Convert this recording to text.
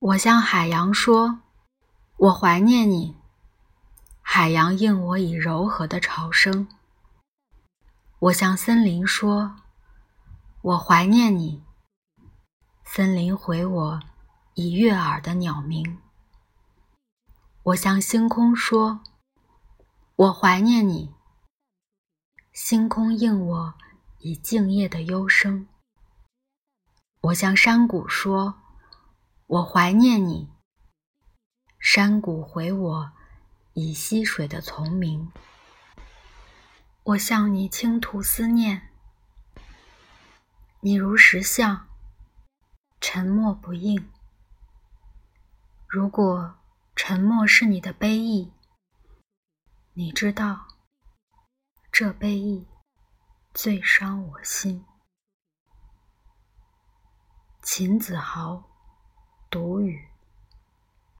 我向海洋说：“我怀念你。”海洋应我以柔和的潮声。我向森林说：“我怀念你。”森林回我以悦耳的鸟鸣。我向星空说：“我怀念你。”星空应我以静夜的幽声。我向山谷说。我怀念你，山谷回我以溪水的丛鸣。我向你倾吐思念，你如石像，沉默不应。如果沉默是你的悲意，你知道，这悲意最伤我心。秦子豪。